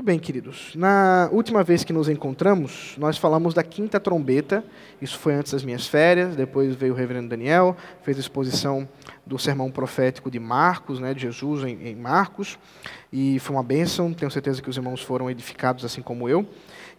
Muito bem, queridos. Na última vez que nos encontramos, nós falamos da quinta trombeta. Isso foi antes das minhas férias. Depois veio o reverendo Daniel, fez a exposição do sermão profético de Marcos, né, de Jesus em, em Marcos. E foi uma bênção. Tenho certeza que os irmãos foram edificados assim como eu.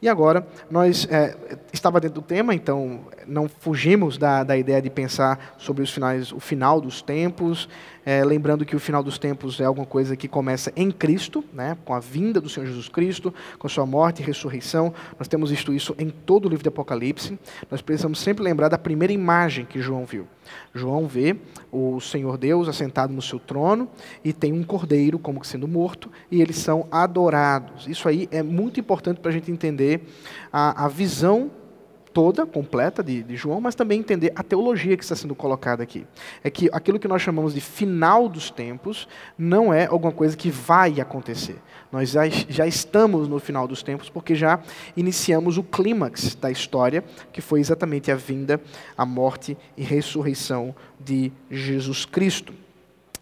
E agora, nós é, estava dentro do tema, então não fugimos da, da ideia de pensar sobre os finais, o final dos tempos, é, lembrando que o final dos tempos é alguma coisa que começa em Cristo, né, com a vinda do Senhor Jesus Cristo, com sua morte e ressurreição. Nós temos visto isso em todo o livro de Apocalipse. Nós precisamos sempre lembrar da primeira imagem que João viu. João vê o Senhor Deus assentado no seu trono e tem um cordeiro como sendo morto e eles são adorados. Isso aí é muito importante para a gente entender a, a visão toda, completa de, de, João, mas também entender a teologia que está sendo colocada aqui. É que aquilo que nós chamamos de final dos tempos não é alguma coisa que vai acontecer. Nós já, já estamos no final dos tempos porque já iniciamos o clímax da história, que foi exatamente a vinda, a morte e ressurreição de Jesus Cristo.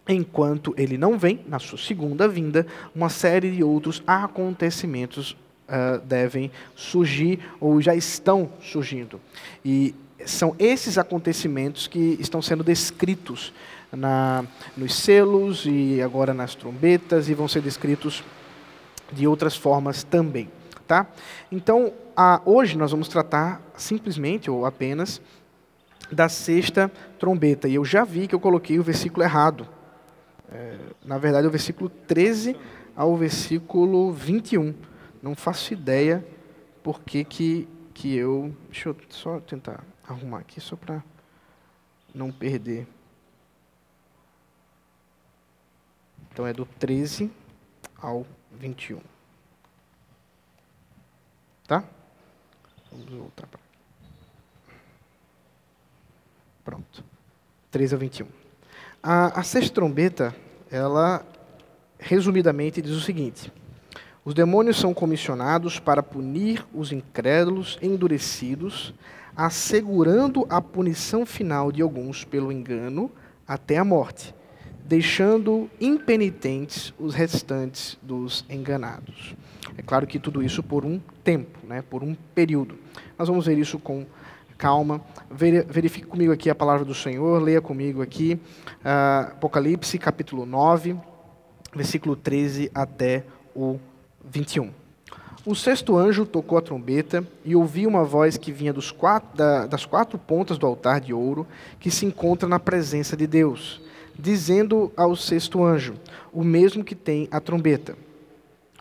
Enquanto ele não vem, na sua segunda vinda, uma série de outros acontecimentos uh, devem surgir ou já estão surgindo. E são esses acontecimentos que estão sendo descritos na, nos selos e agora nas trombetas e vão ser descritos de outras formas também. Tá? Então, a, hoje nós vamos tratar simplesmente ou apenas da sexta trombeta. E eu já vi que eu coloquei o versículo errado. É, na verdade, é o versículo 13 ao versículo 21. Não faço ideia por que, que, que eu. Deixa eu só tentar arrumar aqui, só para não perder. Então é do 13 ao 21. Tá? Vamos voltar para. Pronto. 13 ao 21. A, a sexta trombeta, ela, resumidamente, diz o seguinte: os demônios são comissionados para punir os incrédulos endurecidos, assegurando a punição final de alguns pelo engano até a morte, deixando impenitentes os restantes dos enganados. É claro que tudo isso por um tempo, né, por um período. Nós vamos ver isso com calma. Verifique comigo aqui a palavra do Senhor, leia comigo aqui uh, Apocalipse capítulo 9, versículo 13 até o 21. O sexto anjo tocou a trombeta e ouvi uma voz que vinha quatro, da, das quatro pontas do altar de ouro que se encontra na presença de Deus, dizendo ao sexto anjo, o mesmo que tem a trombeta: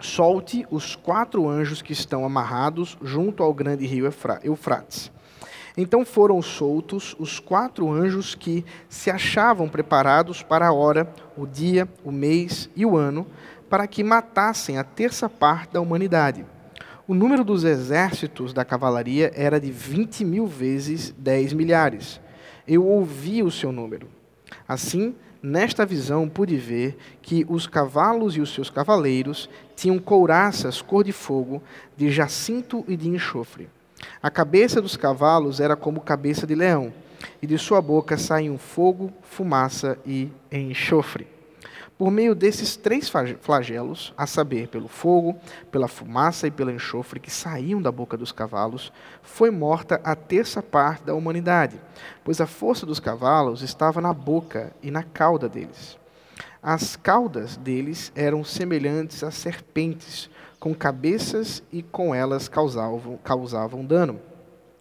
Solte os quatro anjos que estão amarrados junto ao grande rio Eufrates. Então foram soltos os quatro anjos que se achavam preparados para a hora, o dia, o mês e o ano para que matassem a terça parte da humanidade. O número dos exércitos da cavalaria era de 20 mil vezes 10 milhares. Eu ouvi o seu número. Assim, nesta visão pude ver que os cavalos e os seus cavaleiros tinham couraças cor de fogo, de jacinto e de enxofre. A cabeça dos cavalos era como cabeça de leão, e de sua boca saíam fogo, fumaça e enxofre. Por meio desses três flagelos, a saber, pelo fogo, pela fumaça e pelo enxofre que saíam da boca dos cavalos, foi morta a terça parte da humanidade, pois a força dos cavalos estava na boca e na cauda deles. As caudas deles eram semelhantes a serpentes, com cabeças e com elas causavam, causavam dano.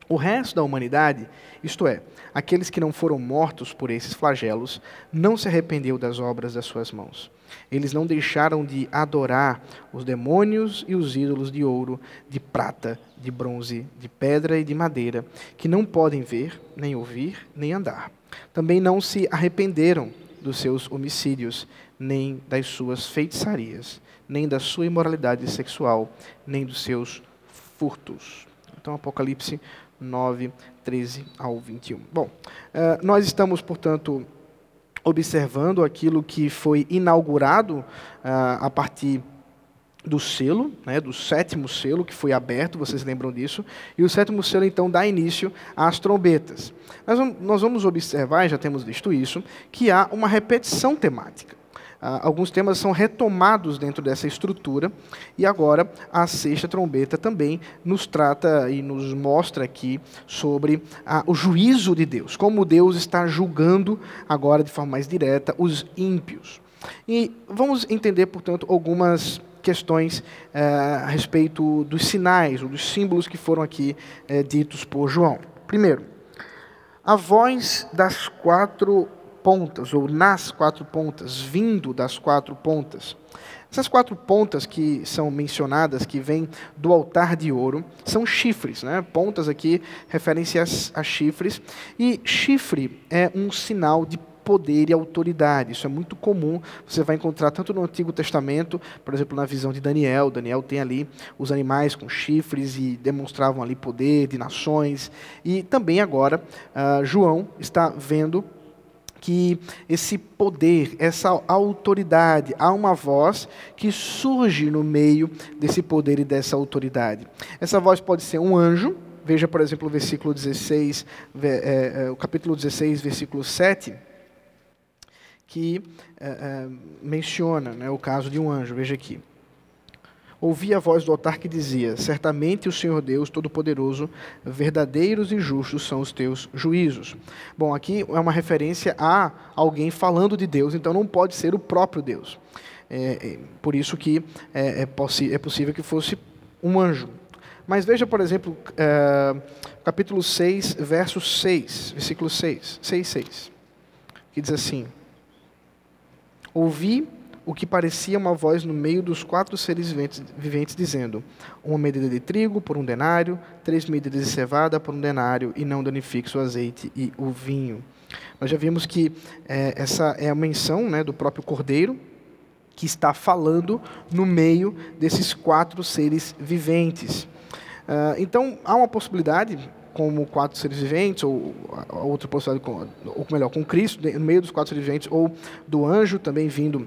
O resto da humanidade, isto é, aqueles que não foram mortos por esses flagelos, não se arrependeu das obras das suas mãos. Eles não deixaram de adorar os demônios e os ídolos de ouro, de prata, de bronze, de pedra e de madeira, que não podem ver, nem ouvir, nem andar. Também não se arrependeram dos seus homicídios, nem das suas feitiçarias, nem da sua imoralidade sexual, nem dos seus furtos. Então, Apocalipse 9, 13 ao 21. Bom, eh, nós estamos, portanto, observando aquilo que foi inaugurado eh, a partir do selo, né, do sétimo selo que foi aberto, vocês lembram disso, e o sétimo selo então dá início às trombetas. Nós vamos, nós vamos observar, já temos visto isso, que há uma repetição temática. Ah, alguns temas são retomados dentro dessa estrutura, e agora a sexta trombeta também nos trata e nos mostra aqui sobre ah, o juízo de Deus, como Deus está julgando agora de forma mais direta os ímpios. E vamos entender, portanto, algumas questões eh, a respeito dos sinais, ou dos símbolos que foram aqui eh, ditos por João. Primeiro, a voz das quatro pontas, ou nas quatro pontas, vindo das quatro pontas. Essas quatro pontas que são mencionadas, que vêm do altar de ouro, são chifres. Né? Pontas aqui referem-se a, chifres. E chifre é um sinal de poder e autoridade. Isso é muito comum. Você vai encontrar tanto no Antigo Testamento, por exemplo, na visão de Daniel. Daniel tem ali os animais com chifres e demonstravam ali poder de nações. E também agora, uh, João está vendo que esse poder, essa autoridade, há uma voz que surge no meio desse poder e dessa autoridade. Essa voz pode ser um anjo, veja, por exemplo, o versículo 16, é, é, o capítulo 16, versículo 7, que é, menciona né, o caso de um anjo, veja aqui ouvi a voz do altar que dizia: Certamente o Senhor Deus Todo-Poderoso, verdadeiros e justos são os teus juízos. Bom, aqui é uma referência a alguém falando de Deus, então não pode ser o próprio Deus. É, é, por isso que é, é, é, possível que fosse um anjo. Mas veja, por exemplo, é, capítulo 6, verso 6, versículo 6, 6, 6, que diz assim: Ouvi o que parecia uma voz no meio dos quatro seres viventes, viventes, dizendo: Uma medida de trigo por um denário, três medidas de cevada por um denário, e não danifique o azeite e o vinho. Nós já vimos que é, essa é a menção né, do próprio cordeiro, que está falando no meio desses quatro seres viventes. Uh, então, há uma possibilidade, como quatro seres viventes, ou outra possibilidade, com, ou melhor, com Cristo, no meio dos quatro seres viventes, ou do anjo também vindo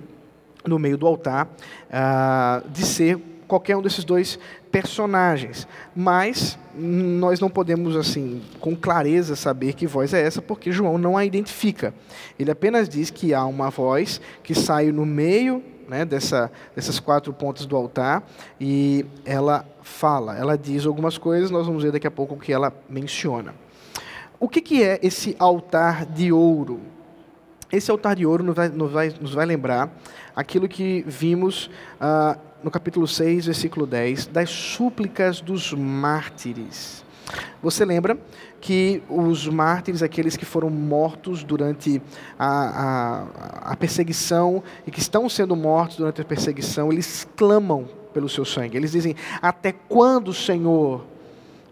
no meio do altar, uh, de ser qualquer um desses dois personagens. Mas nós não podemos, assim, com clareza saber que voz é essa, porque João não a identifica. Ele apenas diz que há uma voz que sai no meio né, dessa, dessas quatro pontas do altar e ela fala, ela diz algumas coisas, nós vamos ver daqui a pouco o que ela menciona. O que, que é esse altar de ouro? Esse altar de ouro nos vai, nos vai, nos vai lembrar aquilo que vimos ah, no capítulo 6, versículo 10, das súplicas dos mártires. Você lembra que os mártires, aqueles que foram mortos durante a, a, a, perseguição e que estão sendo mortos durante a perseguição, eles clamam pelo seu sangue. Eles dizem: Até quando, Senhor,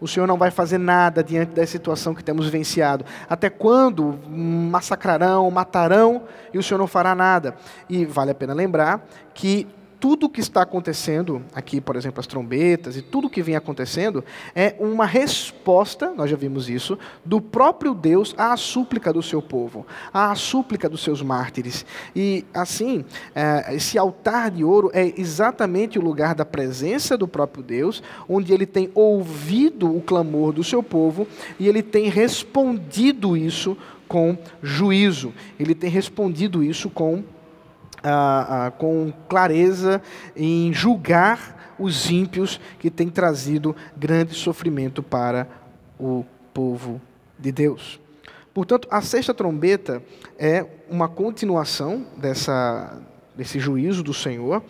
o Senhor não vai fazer nada diante da situação que temos vivenciado. Até quando massacrarão, matarão e o Senhor não fará nada? E vale a pena lembrar que tudo o que está acontecendo, aqui, por exemplo, as trombetas e tudo o que vem acontecendo, é uma resposta, nós já vimos isso, do próprio Deus à súplica do seu povo, à súplica dos seus mártires. E, assim, é, esse altar de ouro é exatamente o lugar da presença do próprio Deus, onde ele tem ouvido o clamor do seu povo e ele tem respondido isso com juízo, ele tem respondido isso com ah, ah, com clareza em julgar os ímpios que têm trazido grande sofrimento para o povo de Deus. Portanto, a sexta trombeta é uma continuação dessa, desse juízo do Senhor.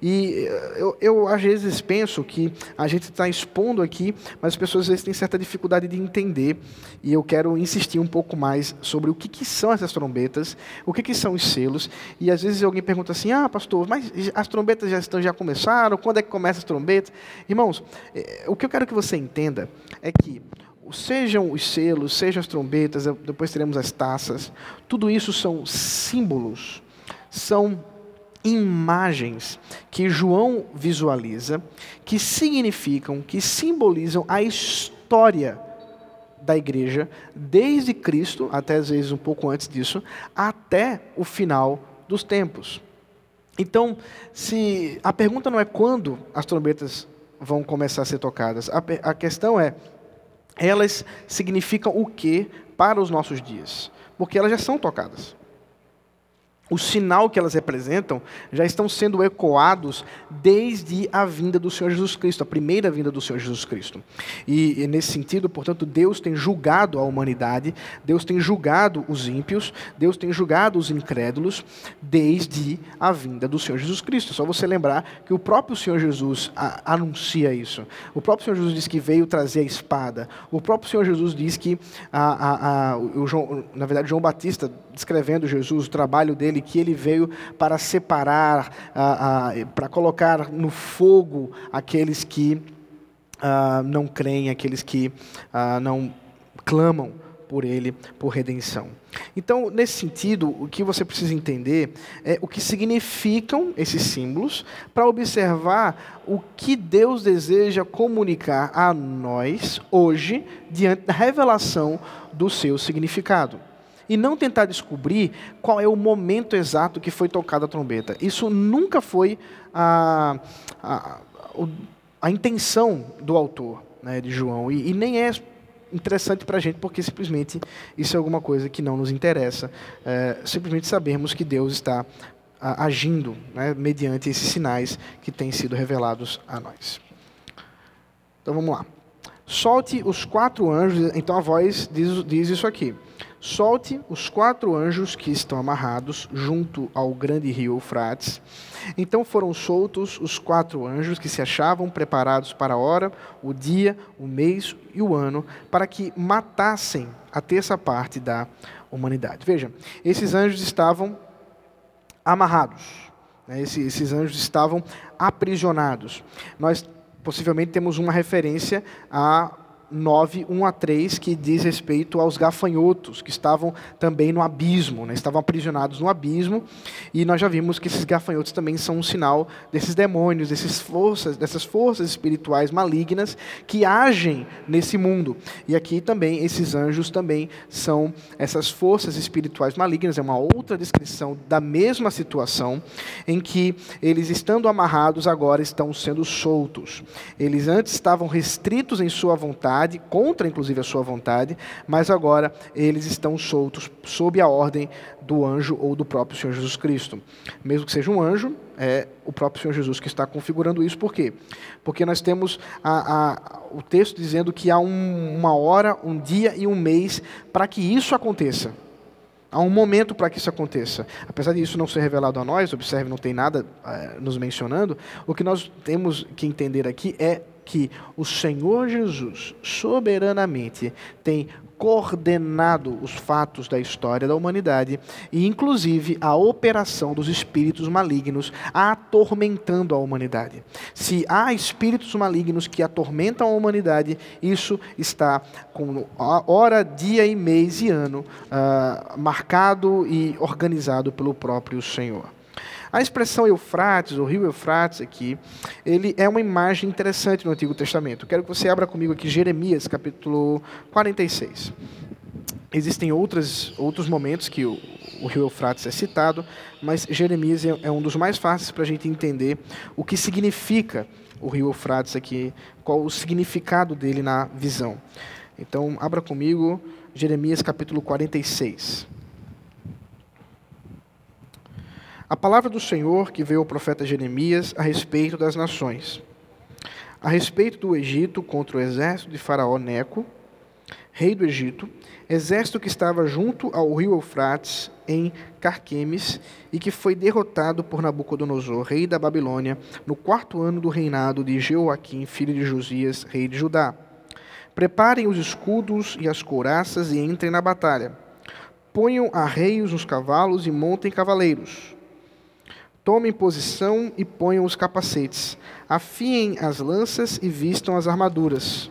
E eh, eu, eu às vezes penso que a gente está expondo aqui, mas as pessoas às vezes têm certa dificuldade de entender. E eu quero insistir um pouco mais sobre o que, que são essas trombetas, o que, que são os selos. E às vezes alguém pergunta assim: ah, pastor, mas as trombetas já, estão, já começaram? Quando é que começa as trombetas? Irmãos, eh, o que eu quero que você entenda é que sejam os selos, sejam as trombetas, depois teremos as taças, tudo isso são símbolos, são imagens que João visualiza, que significam, que simbolizam a história da igreja, desde Cristo, até às vezes um pouco antes disso, até o final dos tempos. Então, se a pergunta não é quando as trombetas vão começar a ser tocadas, a, a questão é elas significam o que para os nossos dias? Porque elas já são tocadas. O sinal que elas representam já estão sendo ecoados desde a vinda do Senhor Jesus Cristo, a primeira vinda do Senhor Jesus Cristo. E, e, nesse sentido, portanto, Deus tem julgado a humanidade, Deus tem julgado os ímpios, Deus tem julgado os incrédulos desde a vinda do Senhor Jesus Cristo. É só você lembrar que o próprio Senhor Jesus a, anuncia isso. O próprio Senhor Jesus diz que veio trazer a espada. O próprio Senhor Jesus diz que, a, a, a o João, na verdade, João Batista, descrevendo Jesus, o trabalho dele, que ele veio para separar, para colocar no fogo aqueles que ah, não creem, aqueles que ah, não clamam por ele, por redenção. Então, nesse sentido, o que você precisa entender é o que significam esses símbolos para observar o que Deus deseja comunicar a nós hoje diante da revelação do seu significado e não tentar descobrir qual é o momento exato que foi tocada a trombeta. Isso nunca foi a, a, a intenção do autor né, de João, e, e nem é interessante para a gente, porque simplesmente isso é alguma coisa que não nos interessa. É, simplesmente sabermos que Deus está a, agindo né, mediante esses sinais que têm sido revelados a nós. Então vamos lá. Solte os quatro anjos, então a voz diz, diz isso aqui. Solte os quatro anjos que estão amarrados junto ao grande rio Eufrates. Então foram soltos os quatro anjos que se achavam preparados para a hora, o dia, o mês e o ano, para que matassem a terça parte da humanidade. Veja, esses anjos estavam amarrados. Né? Esses, esses anjos estavam aprisionados. Nós possivelmente temos uma referência a 9, 1 a 3, que diz respeito aos gafanhotos, que estavam também no abismo, né? estavam aprisionados no abismo, e nós já vimos que esses gafanhotos também são um sinal desses demônios, desses forças, dessas forças espirituais malignas que agem nesse mundo. E aqui também, esses anjos também são essas forças espirituais malignas, é uma outra descrição da mesma situação, em que eles, estando amarrados, agora estão sendo soltos. Eles antes estavam restritos em sua vontade, vontade, contra inclusive a sua vontade, mas agora eles estão soltos sob a ordem do anjo ou do próprio Senhor Jesus Cristo. Mesmo que seja um anjo, é o próprio Senhor Jesus que está configurando isso. Por quê? Porque nós temos a, a, o texto dizendo que há um, uma hora, um dia e um mês para que isso aconteça. Há um momento para que isso aconteça. Apesar disso não ser revelado a nós, observe, não tem nada é, nos mencionando, o que nós temos que entender aqui é que o Senhor Jesus soberanamente tem coordenado os fatos da história da humanidade e, inclusive, a operação dos espíritos malignos atormentando a humanidade. Se há espíritos malignos que atormentam a humanidade, isso está com hora, dia e mês e ano uh, marcado e organizado pelo próprio Senhor. A expressão Eufrates, o rio Eufrates aqui, ele é uma imagem interessante no Antigo Testamento. Quero que você abra comigo aqui Jeremias, capítulo 46. Existem outras, outros momentos que o, o rio Eufrates é citado, mas Jeremias é, é um dos mais fáceis para a gente entender o que significa o rio Eufrates aqui, qual o significado dele na visão. Então, abra comigo Jeremias capítulo 46. A palavra do Senhor que veio ao profeta Jeremias a respeito das nações. A respeito do Egito contra o exército de Faraó Neco, rei do Egito, exército que estava junto ao rio Eufrates, em Carquemes, e que foi derrotado por Nabucodonosor, rei da Babilônia, no quarto ano do reinado de Jeoaquim, filho de Josias, rei de Judá. Preparem os escudos e as couraças e entrem na batalha. Ponham arreios nos cavalos e montem cavaleiros Tomem posição e ponham os capacetes. Afiem as lanças e vistam as armaduras.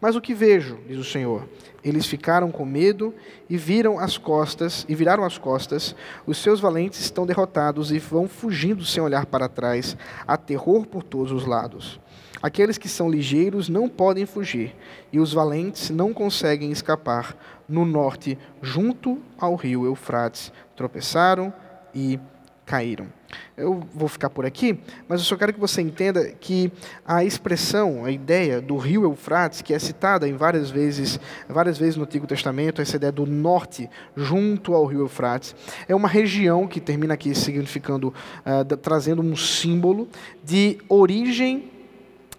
Mas o que vejo, diz o Senhor? Eles ficaram com medo e viram as costas e viraram as costas. Os seus valentes estão derrotados e vão fugindo sem olhar para trás. Há terror por todos os lados. Aqueles que são ligeiros não podem fugir, e os valentes não conseguem escapar. No norte, junto ao rio Eufrates, tropeçaram e caíram. Eu vou ficar por aqui, mas eu só quero que você entenda que a expressão, a ideia do rio Eufrates, que é citada em várias vezes, várias vezes no Antigo Testamento, essa ideia do norte junto ao rio Eufrates, é uma região que termina aqui significando, uh, trazendo um símbolo de origem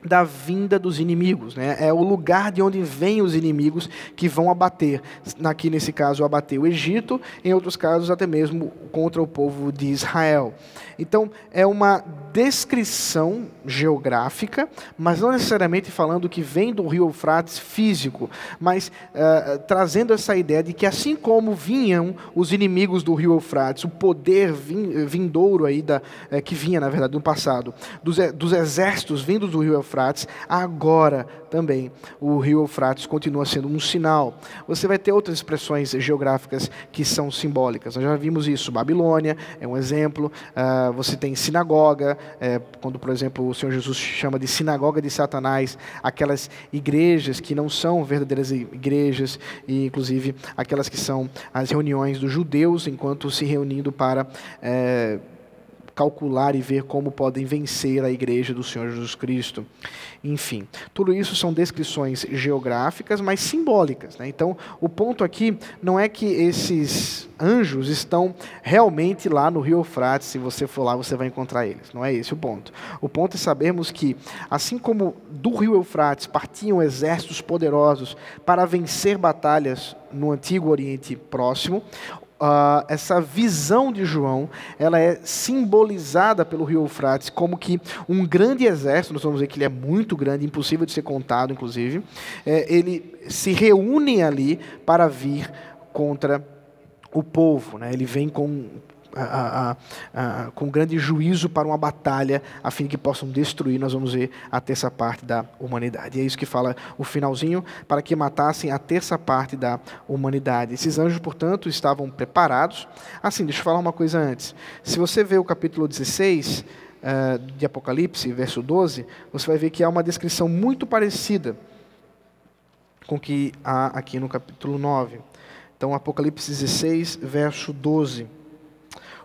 da vinda dos inimigos. Né? É o lugar de onde vêm os inimigos que vão abater. Aqui, nesse caso, abater o Egito, em outros casos, até mesmo contra o povo de Israel. Então, é uma descrição geográfica, mas não necessariamente falando que vem do rio Eufrates físico, mas uh, trazendo essa ideia de que, assim como vinham os inimigos do rio Eufrates, o poder vindouro aí da, uh, que vinha, na verdade, no passado, dos, dos exércitos vindos do rio Eufrates, Eufrates, agora também o rio Eufrates continua sendo um sinal. Você vai ter outras expressões geográficas que são simbólicas. Nós já vimos isso. Babilônia é um exemplo. Uh, você tem sinagoga, é, quando, por exemplo, o Senhor Jesus chama de sinagoga de Satanás, aquelas igrejas que não são verdadeiras igrejas, e inclusive aquelas que são as reuniões dos judeus enquanto se reunindo para. É, calcular e ver como podem vencer a igreja do Senhor Jesus Cristo. Enfim, tudo isso são descrições geográficas, mas simbólicas. Né? Então, o ponto aqui não é que esses anjos estão realmente lá no Rio Eufrates, se você for lá, você vai encontrar eles. Não é esse o ponto. O ponto é sabermos que, assim como do Rio Eufrates partiam exércitos poderosos para vencer batalhas no antigo Oriente Próximo, uh, essa visão de João, ela é simbolizada pelo rio Eufrates como que um grande exército, nós vamos ver que ele é muito grande, impossível de ser contado, inclusive, é, ele se reúne ali para vir contra o povo. Né? Ele vem com a, a, a, com grande juízo para uma batalha, a fim de que possam destruir, nós vamos ver a terça parte da humanidade. E é isso que fala o finalzinho, para que matassem a terça parte da humanidade. Esses anjos, portanto, estavam preparados. Assim, deixa eu falar uma coisa antes. Se você vê o capítulo 16 uh, eh, de Apocalipse, verso 12, você vai ver que há uma descrição muito parecida com o que há aqui no capítulo 9. Então, Apocalipse 16, verso 12.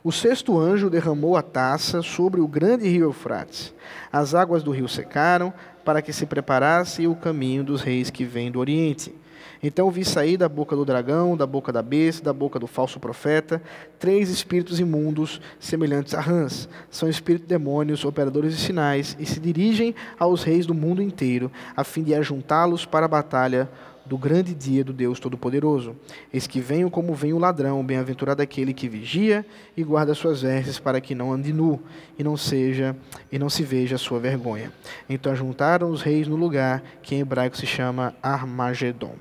O sexto anjo derramou a taça sobre o grande rio Eufrates. As águas do rio secaram, para que se preparasse o caminho dos reis que vêm do Oriente. Então vi sair da boca do dragão, da boca da besta, da boca do falso profeta, três espíritos imundos, semelhantes a rãs. São espíritos demônios, operadores de sinais, e se dirigem aos reis do mundo inteiro, a fim de ajuntá-los para a batalha do grande dia do Deus Todo-Poderoso. Eis que venho como vem o ladrão, bem-aventurado aquele que vigia e guarda suas vestes para que não ande nu e não seja e não se veja a sua vergonha. Então juntaram os reis no lugar que em hebraico se chama Armagedon.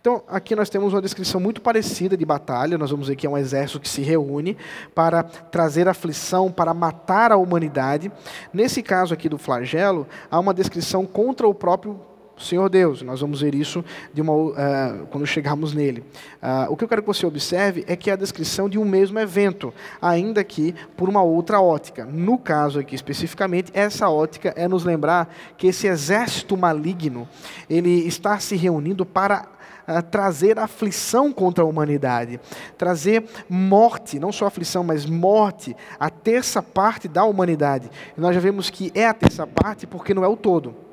Então, aqui nós temos uma descrição muito parecida de batalha. Nós vamos ver que é um exército que se reúne para trazer aflição, para matar a humanidade. Nesse caso aqui do flagelo, há uma descrição contra o próprio Senhor Deus. Nós vamos ver isso uma, uh, quando chegarmos nele. Uh, o que eu quero que você observe é que é a descrição de um mesmo evento, ainda que por uma outra ótica. No caso aqui especificamente, essa ótica é nos lembrar que esse exército maligno ele está se reunindo para uh, trazer aflição contra a humanidade, trazer morte, não só aflição, mas morte, a terça parte da humanidade. Nós já vemos que é a terça parte porque não é o todo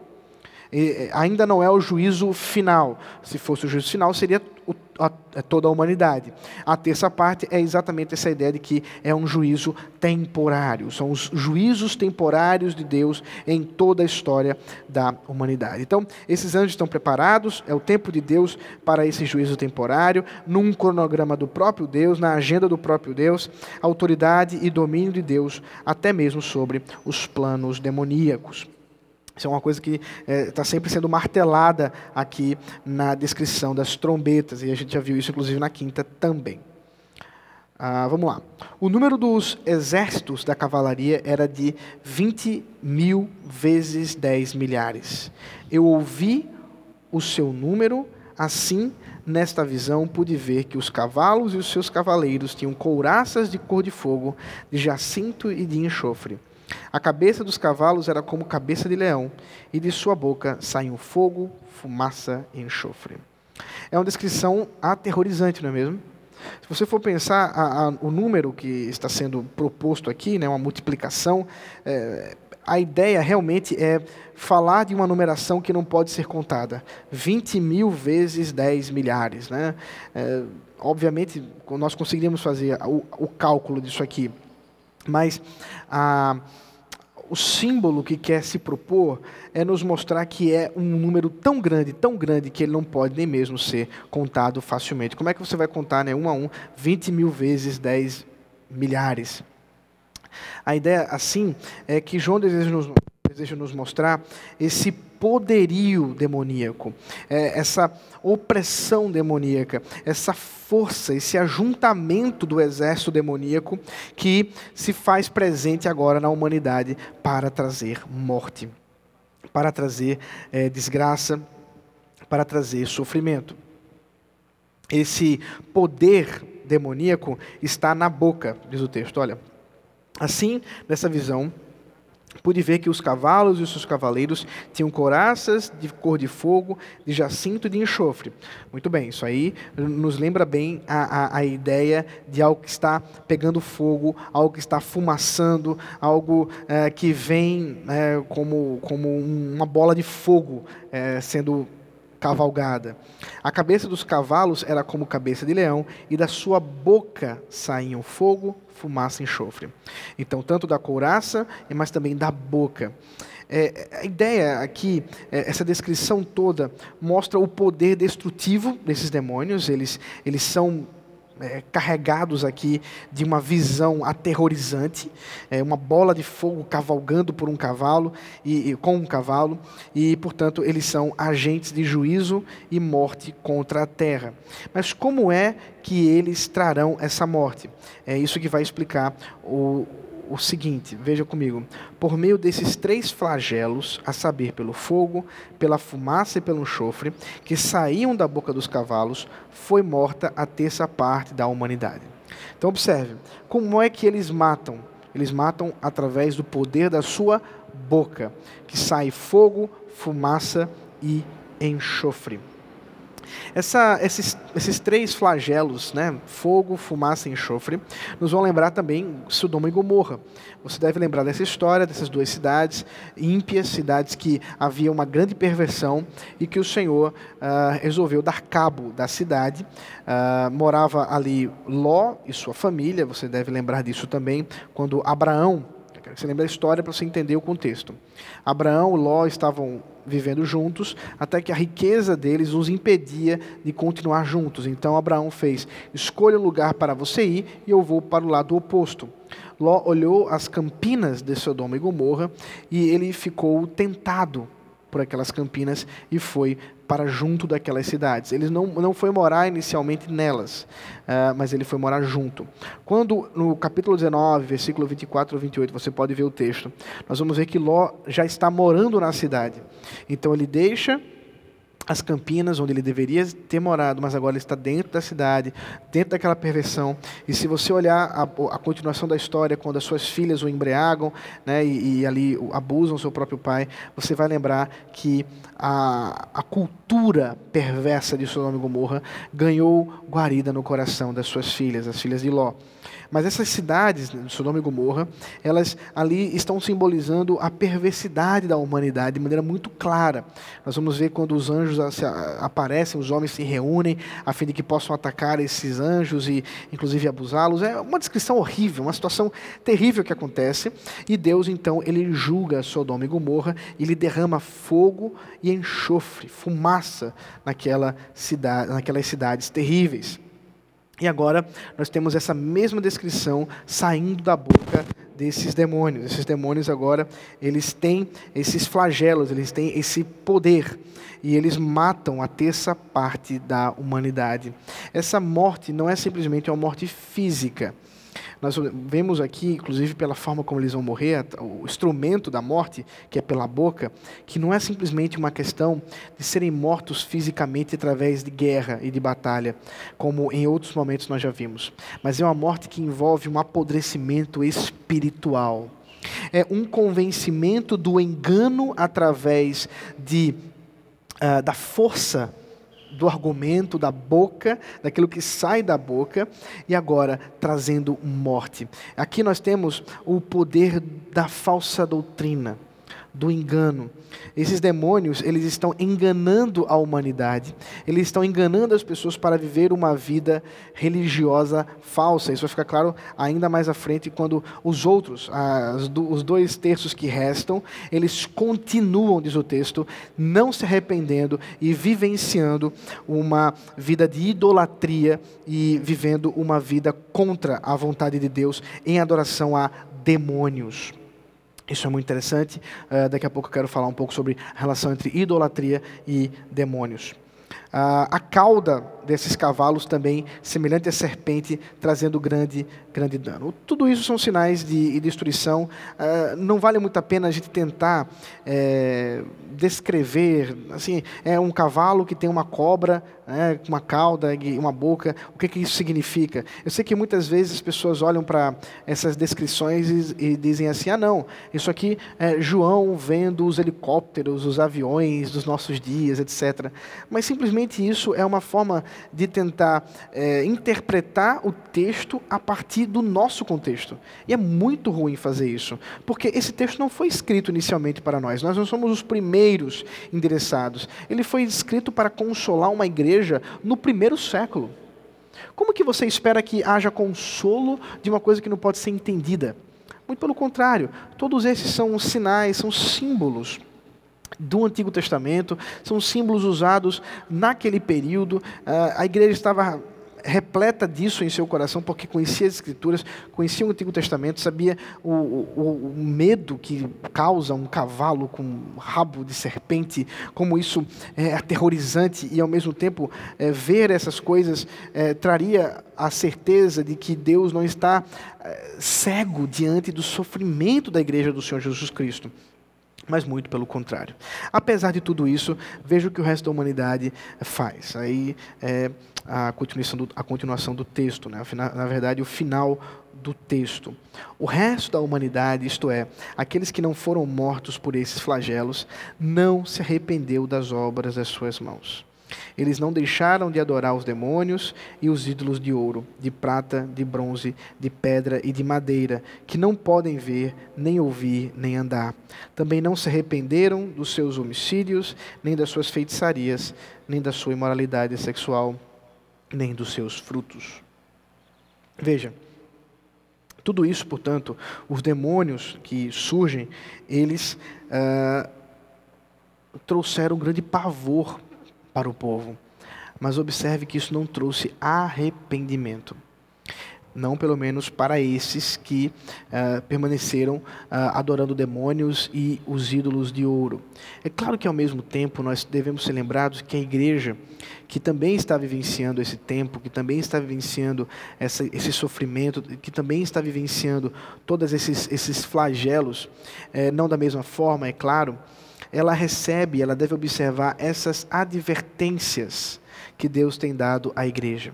ainda não é o juízo final. Se fosse o juízo final, seria é toda a humanidade. A terça parte é exatamente essa ideia de que é um juízo temporário. São os juízos temporários de Deus em toda a história da humanidade. Então, esses anjos estão preparados, é o tempo de Deus para esse juízo temporário, num cronograma do próprio Deus, na agenda do próprio Deus, autoridade e domínio de Deus, até mesmo sobre os planos demoníacos. Isso é uma coisa que está é, tá sempre sendo martelada aqui na descrição das trombetas, e a gente já viu isso inclusive na quinta também. Ah, vamos lá. O número dos exércitos da cavalaria era de 20 mil vezes 10 milhares. Eu ouvi o seu número, assim, nesta visão, pude ver que os cavalos e os seus cavaleiros tinham couraças de cor de fogo, de jacinto e de enxofre. A cabeça dos cavalos era como cabeça de leão, e de sua boca saíam fogo, fumaça e enxofre. É uma descrição aterrorizante, não é mesmo? Se você for pensar, a, a, o número que está sendo proposto aqui, né, uma multiplicação, é, a ideia realmente é falar de uma numeração que não pode ser contada. 20 mil vezes 10 milhares. Né? É, obviamente, nós conseguiríamos fazer o, o cálculo disso aqui, mas o símbolo que quer se propor é nos mostrar que é um número tão grande, tão grande, que ele não pode nem mesmo ser contado facilmente. Como é que você vai contar, né, um a um, 20 mil vezes 10 milhares? A ideia, assim, é que João deseja nos, deseja nos mostrar esse poderio demoníaco, é, essa opressão demoníaca, essa força, esse ajuntamento do exército demoníaco que se faz presente agora na humanidade para trazer morte, para trazer é, desgraça, para trazer sofrimento. Esse poder demoníaco está na boca, diz o texto. Olha, assim, nessa visão, pude ver que os cavalos e os seus cavaleiros tinham coraças de cor de fogo, de jacinto e de enxofre. Muito bem, isso aí nos lembra bem a, a, a ideia de algo que está pegando fogo, algo que está fumaçando, algo é, que vem é, como, como uma bola de fogo é, sendo cavalgada. A cabeça dos cavalos era como cabeça de leão, e da sua boca saíam fogo, fumaça e enxofre. Então, tanto da couraça, mas também da boca. É, a ideia aqui, é, essa descrição toda, mostra o poder destrutivo desses demônios. Eles, eles são é, carregados aqui de uma visão aterrorizante, é, uma bola de fogo cavalgando por um cavalo e, e, com um cavalo e, portanto, eles são agentes de juízo e morte contra a terra. Mas como é que eles trarão essa morte? É isso que vai explicar o, o seguinte, veja comigo. Por meio desses três flagelos, a saber, pelo fogo, pela fumaça e pelo enxofre, que saíam da boca dos cavalos, foi morta a terça parte da humanidade. Então, observe, como é que eles matam? Eles matam através do poder da sua boca, que sai fogo, fumaça e enxofre. Essa, esses, esses três flagelos, né, fogo, fumaça e enxofre, nos vão lembrar também Sodoma e Gomorra. Você deve lembrar dessa história, dessas duas cidades ímpias, cidades que havia uma grande perversão e que o Senhor uh, resolveu dar cabo da cidade. Uh, morava ali Ló e sua família, você deve lembrar disso também, quando Abraão, você lembra a história para você entender o contexto. Abraão e Ló estavam vivendo juntos, até que a riqueza deles os impedia de continuar juntos. Então Abraão fez: escolha um lugar para você ir e eu vou para o lado oposto. Ló olhou as campinas de Sodoma e Gomorra e ele ficou tentado por aquelas campinas e foi para junto daquelas cidades. Ele não, não foi morar inicialmente nelas, uh, mas ele foi morar junto. Quando no capítulo 19, versículo 24 ou 28, você pode ver o texto, nós vamos ver que Ló já está morando na cidade. Então ele deixa as Campinas, onde ele deveria ter morado, mas agora ele está dentro da cidade, dentro daquela perversão. E se você olhar a, a continuação da história, quando as suas filhas o embriagam né, e, e, ali abusam seu próprio pai, você vai lembrar que a, a cultura perversa de Sodoma e Gomorra ganhou guarida no coração das suas filhas, as filhas de Ló. Mas essas cidades, né, Sodoma e Gomorra, elas ali estão simbolizando a perversidade da humanidade de maneira muito clara. Nós vamos ver quando os anjos aparecem, os homens se reúnem a fim de que possam atacar esses anjos e, inclusive, abusá-los. É uma descrição horrível, uma situação terrível que acontece. E Deus, então, ele julga Sodoma e Gomorra e ele derrama fogo e enxofre, fumaça naquela cidade, naquelas cidades terríveis. E agora nós temos essa mesma descrição saindo da boca desses demônios. Esses demônios agora, eles têm esses flagelos, eles têm esse poder e eles matam a terça parte da humanidade. Essa morte não é simplesmente uma morte física. Nós vemos aqui, inclusive pela forma como eles vão morrer, o instrumento da morte, que é pela boca, que não é simplesmente uma questão de serem mortos fisicamente através de guerra e de batalha, como em outros momentos nós já vimos, mas é uma morte que envolve um apodrecimento espiritual. É um convencimento do engano através de, uh, da força do argumento, da boca, daquilo que sai da boca, e agora trazendo morte. Aqui nós temos o poder da falsa doutrina do engano. Esses demônios, eles estão enganando a humanidade. Eles estão enganando as pessoas para viver uma vida religiosa falsa. Isso vai ficar claro ainda mais à frente quando os outros, as, os dois terços que restam, eles continuam, diz o texto, não se arrependendo e vivenciando uma vida de idolatria e vivendo uma vida contra a vontade de Deus em adoração a demônios. Isso é muito interessante. Uh, daqui a pouco eu quero falar um pouco sobre a relação entre idolatria e demônios. Uh, a cauda desses cavalos também semelhante à serpente, trazendo grande, grande dano. Tudo isso são sinais de, destruição. Uh, não vale muito a pena a gente tentar é, descrever. Assim, é um cavalo que tem uma cobra, né, uma cauda uma boca. O que, que isso significa? Eu sei que muitas vezes as pessoas olham para essas descrições e, e, dizem assim: ah, não, isso aqui é João vendo os helicópteros, os aviões dos nossos dias, etc. Mas simplesmente isso é uma forma de tentar é, interpretar o texto a partir do nosso contexto. E é muito ruim fazer isso, porque esse texto não foi escrito inicialmente para nós, nós não somos os primeiros endereçados. Ele foi escrito para consolar uma igreja no primeiro século. Como que você espera que haja consolo de uma coisa que não pode ser entendida? Muito pelo contrário, todos esses são sinais, são símbolos do Antigo Testamento, são símbolos usados naquele período. Ah, a igreja estava repleta disso em seu coração, porque conhecia as Escrituras, conhecia o Antigo Testamento, sabia o, o, o, medo que causa um cavalo com rabo de serpente, como isso é aterrorizante e, ao mesmo tempo, é, ver essas coisas é, traria a certeza de que Deus não está é, cego diante do sofrimento da igreja do Senhor Jesus Cristo mas muito pelo contrário. Apesar de tudo isso, veja o que o resto da humanidade faz. Aí é a continuação do, a continuação do texto, né? na verdade, o final do texto. O resto da humanidade, isto é, aqueles que não foram mortos por esses flagelos, não se arrependeu das obras das suas mãos. Eles não deixaram de adorar os demônios e os ídolos de ouro, de prata, de bronze, de pedra e de madeira, que não podem ver, nem ouvir, nem andar. Também não se arrependeram dos seus homicídios, nem das suas feitiçarias, nem da sua imoralidade sexual, nem dos seus frutos. Veja, tudo isso, portanto, os demônios que surgem, eles ah, trouxeram um grande pavor para o povo. Mas observe que isso não trouxe arrependimento. Não, pelo menos, para esses que uh, permaneceram uh, adorando demônios e os ídolos de ouro. É claro que, ao mesmo tempo, nós devemos ser lembrados que a igreja, que também está vivenciando esse tempo, que também está vivenciando essa, esse sofrimento, que também está vivenciando todos esses, esses flagelos, eh, não da mesma forma, é claro, ela recebe, ela deve observar essas advertências que Deus tem dado à igreja.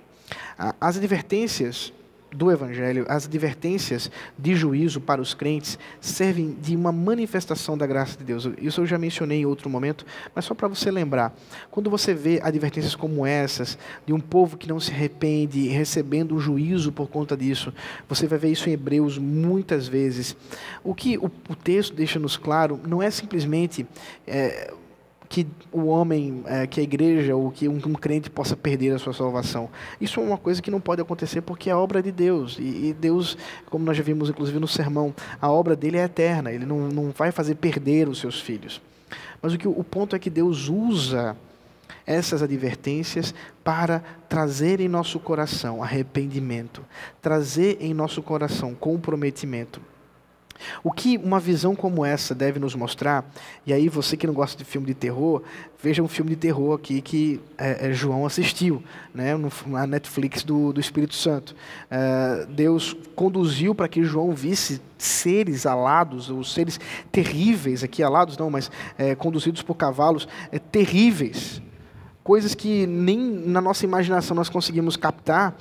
As advertências do Evangelho, as advertências de juízo para os crentes servem de uma manifestação da graça de Deus. Isso eu já mencionei em outro momento, mas só para você lembrar. Quando você vê advertências como essas, de um povo que não se arrepende, recebendo o juízo por conta disso, você vai ver isso em Hebreus muitas vezes. O que o, o texto deixa-nos claro não é simplesmente. É, que o homem, é, que a igreja ou que um, um, crente possa perder a sua salvação. Isso é uma coisa que não pode acontecer porque é obra de Deus. E, e, Deus, como nós já vimos inclusive no sermão, a obra dele é eterna. Ele não, não vai fazer perder os seus filhos. Mas o, que, o ponto é que Deus usa essas advertências para trazer em nosso coração arrependimento, trazer em nosso coração comprometimento. O que uma visão como essa deve nos mostrar, e aí você que não gosta de filme de terror, veja um filme de terror aqui que é, é, João assistiu, né, no, na Netflix do, do Espírito Santo. É, Deus conduziu para que João visse seres alados, ou seres terríveis, aqui alados não, mas é, conduzidos por cavalos, é, terríveis, coisas que nem na nossa imaginação nós conseguimos captar,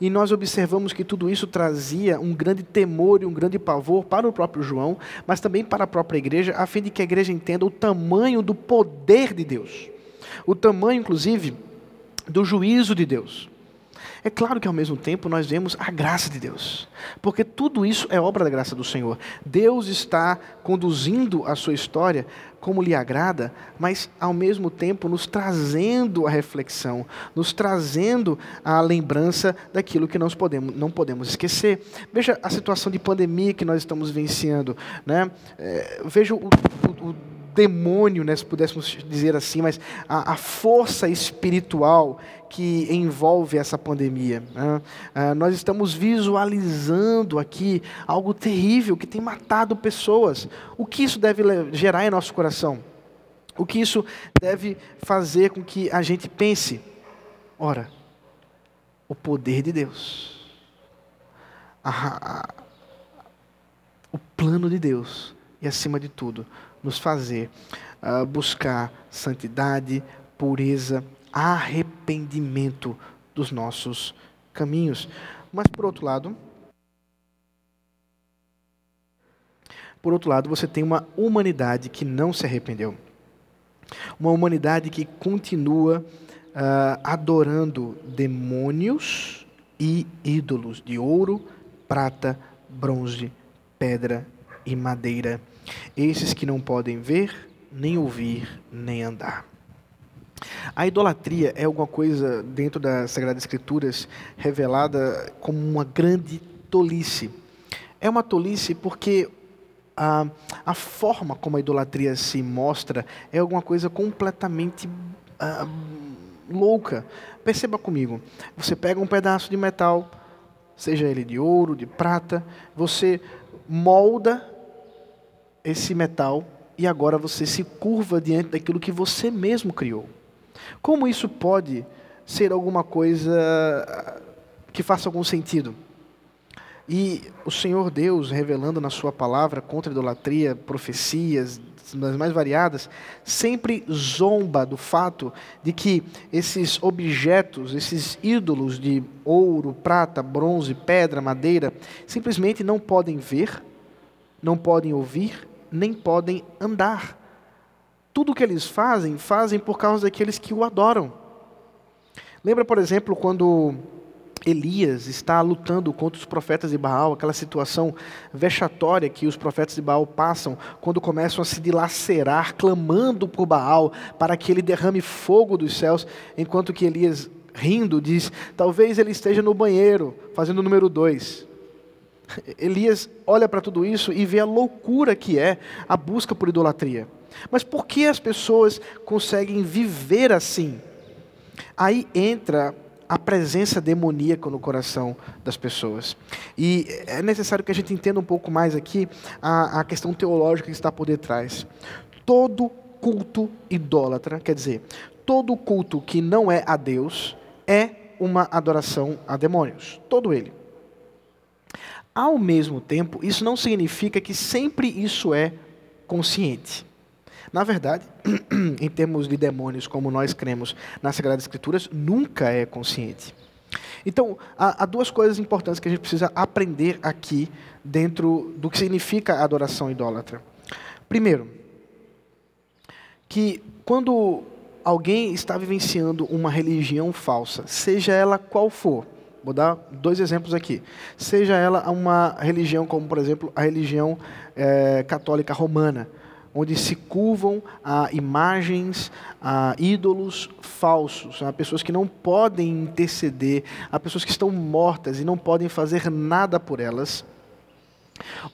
e nós observamos que tudo isso trazia um grande temor e um grande pavor para o próprio João, mas também para a própria igreja, a fim de que a igreja entenda o tamanho do poder de Deus. O tamanho, inclusive, do juízo de Deus. É claro que ao mesmo tempo nós vemos a graça de Deus, porque tudo isso é obra da graça do Senhor. Deus está conduzindo a sua história como lhe agrada, mas ao mesmo tempo nos trazendo a reflexão, nos trazendo a lembrança daquilo que nós podemos, não podemos esquecer. Veja a situação de pandemia que nós estamos vivenciando. Né? É, veja o, o, o demônio, né, se pudéssemos dizer assim, mas a, a força espiritual que envolve essa pandemia. Né? Ah, nós estamos visualizando aqui algo terrível que tem matado pessoas. O que isso deve gerar em nosso coração? O que isso deve fazer com que a gente pense? Ora, o poder de Deus, o plano de Deus, e acima de tudo, nos fazer uh, buscar santidade, pureza, arrependimento dos nossos caminhos. Mas por outro lado, por outro lado, você tem uma humanidade que não se arrependeu. Uma humanidade que continua uh, adorando demônios e ídolos de ouro, prata, bronze, pedra e madeira. Esses que não podem ver, nem ouvir, nem andar. A idolatria é alguma coisa dentro das Sagradas Escrituras revelada como uma grande tolice. É uma tolice porque a, a forma como a idolatria se mostra é alguma coisa completamente ah, louca. Perceba comigo: você pega um pedaço de metal, seja ele de ouro, de prata, você molda esse metal e agora você se curva diante daquilo que você mesmo criou. Como isso pode ser alguma coisa que faça algum sentido? E o Senhor Deus, revelando na Sua palavra contra a idolatria, profecias, das mais variadas, sempre zomba do fato de que esses objetos, esses ídolos de ouro, prata, bronze, pedra, madeira, simplesmente não podem ver, não podem ouvir, nem podem andar. Tudo o que eles fazem, fazem por causa daqueles que o adoram. Lembra, por exemplo, quando Elias está lutando contra os profetas de Baal, aquela situação vexatória que os profetas de Baal passam quando começam a se dilacerar, clamando por Baal para que ele derrame fogo dos céus, enquanto que Elias, rindo, diz: Talvez ele esteja no banheiro, fazendo o número dois. Elias olha para tudo isso e vê a loucura que é a busca por idolatria. Mas por que as pessoas conseguem viver assim? Aí entra a presença demoníaca no coração das pessoas. E é necessário que a gente entenda um pouco mais aqui a, a questão teológica que está por detrás. Todo culto idólatra, quer dizer, todo culto que não é a Deus, é uma adoração a demônios. Todo ele. Ao mesmo tempo, isso não significa que sempre isso é consciente. Na verdade, em termos de demônios, como nós cremos nas Sagradas Escrituras, nunca é consciente. Então, há, duas coisas importantes que a gente precisa aprender aqui dentro do que significa adoração idólatra. Primeiro, que quando alguém está vivenciando uma religião falsa, seja ela qual for, Vou dar dois exemplos aqui. Seja ela uma religião como, por exemplo, a religião é, católica romana, onde se curvam a imagens, a ídolos falsos, a pessoas que não podem interceder, a pessoas que estão mortas e não podem fazer nada por elas.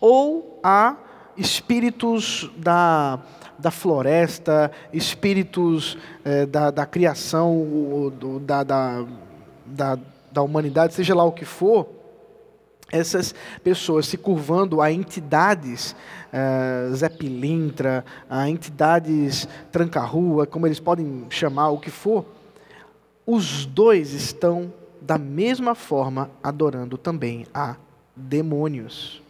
Ou a espíritos da, da floresta, espíritos é, da, da criação, da, da, da da humanidade, seja lá o que for, essas pessoas se curvando a entidades uh, Zé Pilintra, a entidades tranca-rua, como eles podem chamar, o que for, os dois estão da mesma forma adorando também a demônios.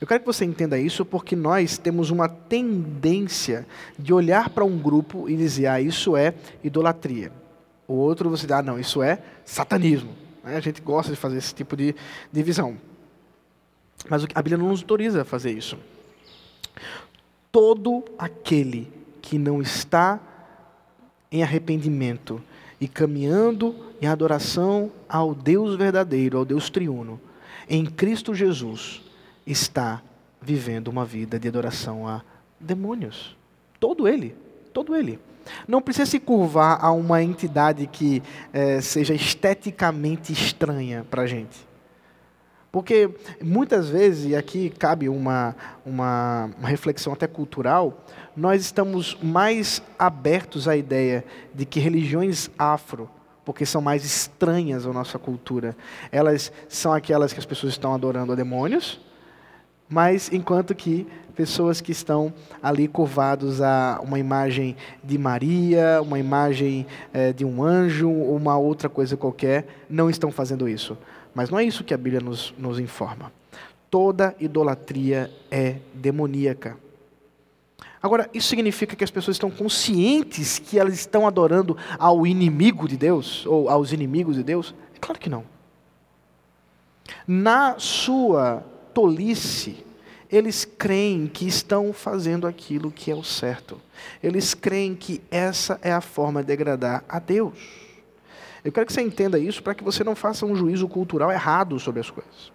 Eu quero que você entenda isso porque nós temos uma tendência de olhar para um grupo e dizer, ah, isso é idolatria. O outro você diz, ah, não, isso é satanismo. Né? A gente gosta de fazer esse tipo de divisão. Mas a Bíblia não nos autoriza a fazer isso. Todo aquele que não está em arrependimento, e caminhando em adoração ao Deus verdadeiro, ao Deus triuno, em Cristo Jesus, está vivendo uma vida de adoração a demônios. Todo ele, todo ele. Não precisa se curvar a uma entidade que é, seja esteticamente estranha para a gente. Porque muitas vezes, e aqui cabe uma, uma, uma, reflexão até cultural, nós estamos mais abertos à ideia de que religiões afro, porque são mais estranhas à nossa cultura, elas são aquelas que as pessoas estão adorando a demônios, mas enquanto que pessoas que estão ali curvados a uma imagem de Maria, uma imagem é, de um anjo, ou uma outra coisa qualquer, não estão fazendo isso. Mas não é isso que a Bíblia nos, nos informa. Toda idolatria é demoníaca. Agora, isso significa que as pessoas estão conscientes que elas estão adorando ao inimigo de Deus, ou aos inimigos de Deus? É claro que não. Na sua tolice, eles creem que estão fazendo aquilo que é o certo. Eles creem que essa é a forma de agradar a Deus. Eu quero que você entenda isso para que você não faça um juízo cultural errado sobre as coisas.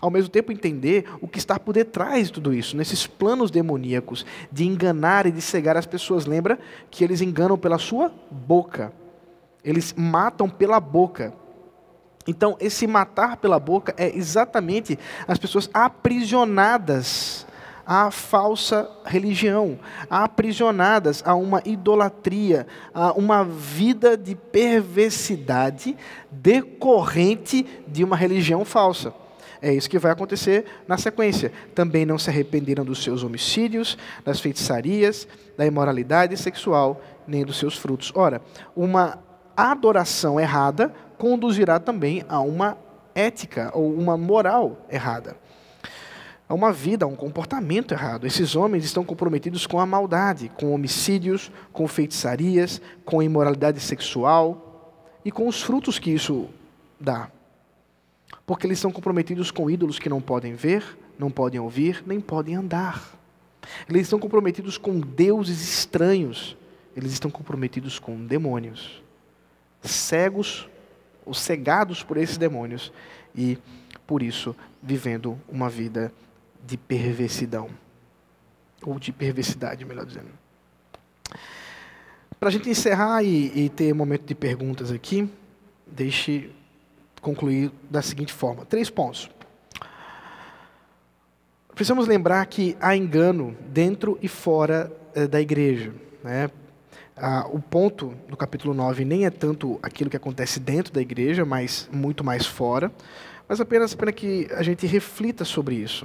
Ao mesmo tempo, entender o que está por detrás de tudo isso, nesses planos demoníacos de enganar e de cegar as pessoas. Lembra que eles enganam pela sua boca, eles matam pela boca. Então, esse matar pela boca é exatamente as pessoas aprisionadas à falsa religião, aprisionadas a uma idolatria, a uma vida de perversidade decorrente de uma religião falsa. É isso que vai acontecer na sequência. Também não se arrependeram dos seus homicídios, das feitiçarias, da imoralidade sexual, nem dos seus frutos. Ora, uma adoração errada conduzirá também a uma ética ou uma moral errada. A uma vida, a um comportamento errado. Esses homens estão comprometidos com a maldade, com homicídios, com feitiçarias, com imoralidade sexual e com os frutos que isso dá. Porque eles estão comprometidos com ídolos que não podem ver, não podem ouvir, nem podem andar. Eles estão comprometidos com deuses estranhos. Eles estão comprometidos com demônios. Cegos ou cegados por esses demônios e, por isso, vivendo uma vida de perversidão. Ou de perversidade, melhor dizendo. Para a gente encerrar e, e ter um momento de perguntas aqui, deixe concluir da seguinte forma: três pontos. Precisamos lembrar que há engano dentro e fora eh, da igreja. Né? Ah, o ponto do capítulo 9 nem é tanto aquilo que acontece dentro da igreja, mas muito mais fora, mas apenas para que a gente reflita sobre isso.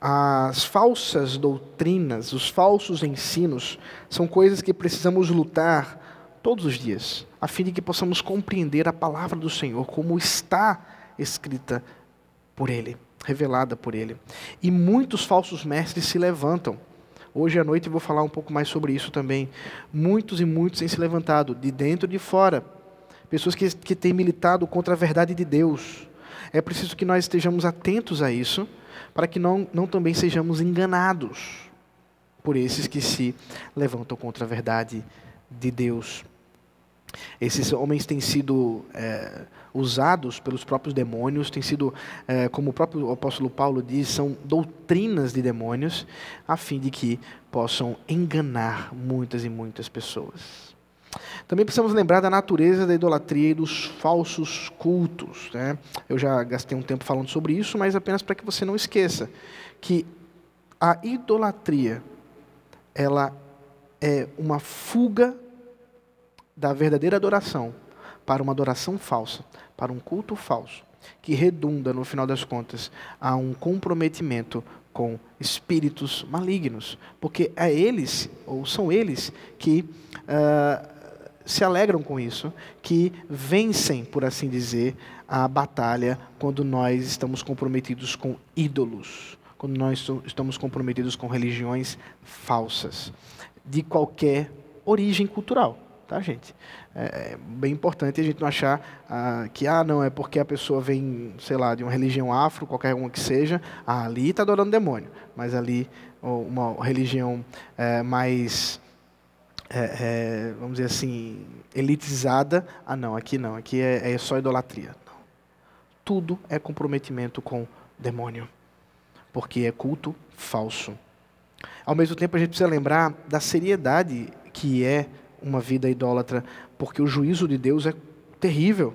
As falsas doutrinas, os falsos ensinos, são coisas que precisamos lutar todos os dias, a fim de que possamos compreender a palavra do Senhor como está escrita por Ele, revelada por Ele. E muitos falsos mestres se levantam Hoje à noite eu vou falar um pouco mais sobre isso também. Muitos e muitos têm se levantado, de dentro e de fora. Pessoas que, que têm militado contra a verdade de Deus. É preciso que nós estejamos atentos a isso, para que não, não também sejamos enganados por esses que se levantam contra a verdade de Deus. Esses homens têm sido é, usados pelos próprios demônios, têm sido, é, como o próprio apóstolo Paulo diz, são doutrinas de demônios, a fim de que possam enganar muitas e muitas pessoas. Também precisamos lembrar da natureza da idolatria e dos falsos cultos. Né? Eu já gastei um tempo falando sobre isso, mas apenas para que você não esqueça que a idolatria ela é uma fuga da verdadeira adoração para uma adoração falsa, para um culto falso, que redunda, no final das contas, a um comprometimento com espíritos malignos, porque é eles, ou são eles, que uh, se alegram com isso, que vencem, por assim dizer, a batalha quando nós estamos comprometidos com ídolos, quando nós estamos comprometidos com religiões falsas, de qualquer origem cultural tá, gente? É, é bem importante a gente não achar ah, que, ah, não, é porque a pessoa vem, sei lá, de uma religião afro, qualquer uma que seja, ah, ali está adorando demônio. Mas ali, uma religião é, mais é, é, vamos dizer assim, elitizada. Ah, não, aqui não, aqui é, é só idolatria. Não. Tudo é comprometimento com demônio, porque é culto falso. Ao mesmo tempo, a gente precisa lembrar da seriedade que é uma vida idólatra, porque o juízo de Deus é terrível.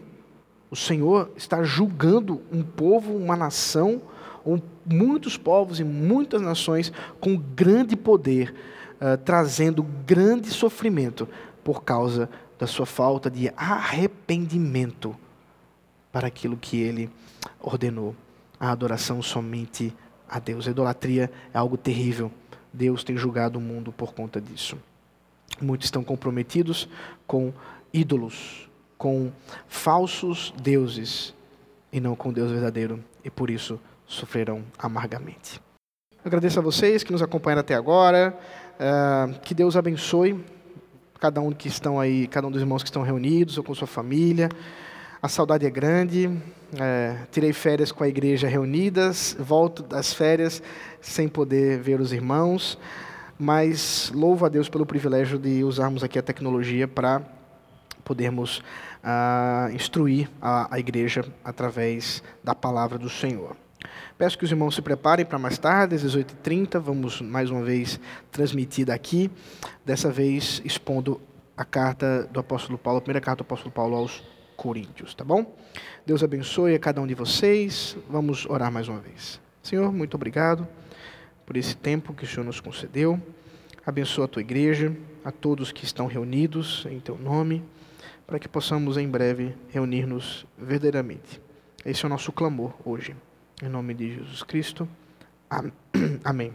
O Senhor está julgando um povo, uma nação, ou muitos povos e muitas nações com grande poder, uh, trazendo grande sofrimento por causa da sua falta de arrependimento para aquilo que ele ordenou. A adoração somente a Deus. A idolatria é algo terrível. Deus tem julgado o mundo por conta disso. Muitos estão comprometidos com ídolos, com falsos deuses e não com Deus verdadeiro, e por isso sofrerão amargamente. Eu agradeço a vocês que nos acompanharam até agora. Uh, que Deus abençoe cada um que estão aí, cada um dos irmãos que estão reunidos ou com sua família. A saudade é grande. É, tirei férias com a igreja reunidas, volto das férias sem poder ver os irmãos, mas louvo a Deus pelo privilégio de usarmos aqui a tecnologia para podermos ah, instruir a, a igreja através da palavra do Senhor. Peço que os irmãos se preparem para mais tarde, às 18h30, vamos mais uma vez transmitir daqui, dessa vez expondo a carta do apóstolo Paulo, a primeira carta do apóstolo Paulo aos Coríntios, tá bom? Deus abençoe a cada um de vocês. Vamos orar mais uma vez. Senhor, muito obrigado por esse tempo que o Senhor nos concedeu. Abençoa a tua igreja, a todos que estão reunidos em teu nome, para que possamos em breve reunir-nos verdadeiramente. Esse é o nosso clamor hoje. Em nome de Jesus Cristo. Amém.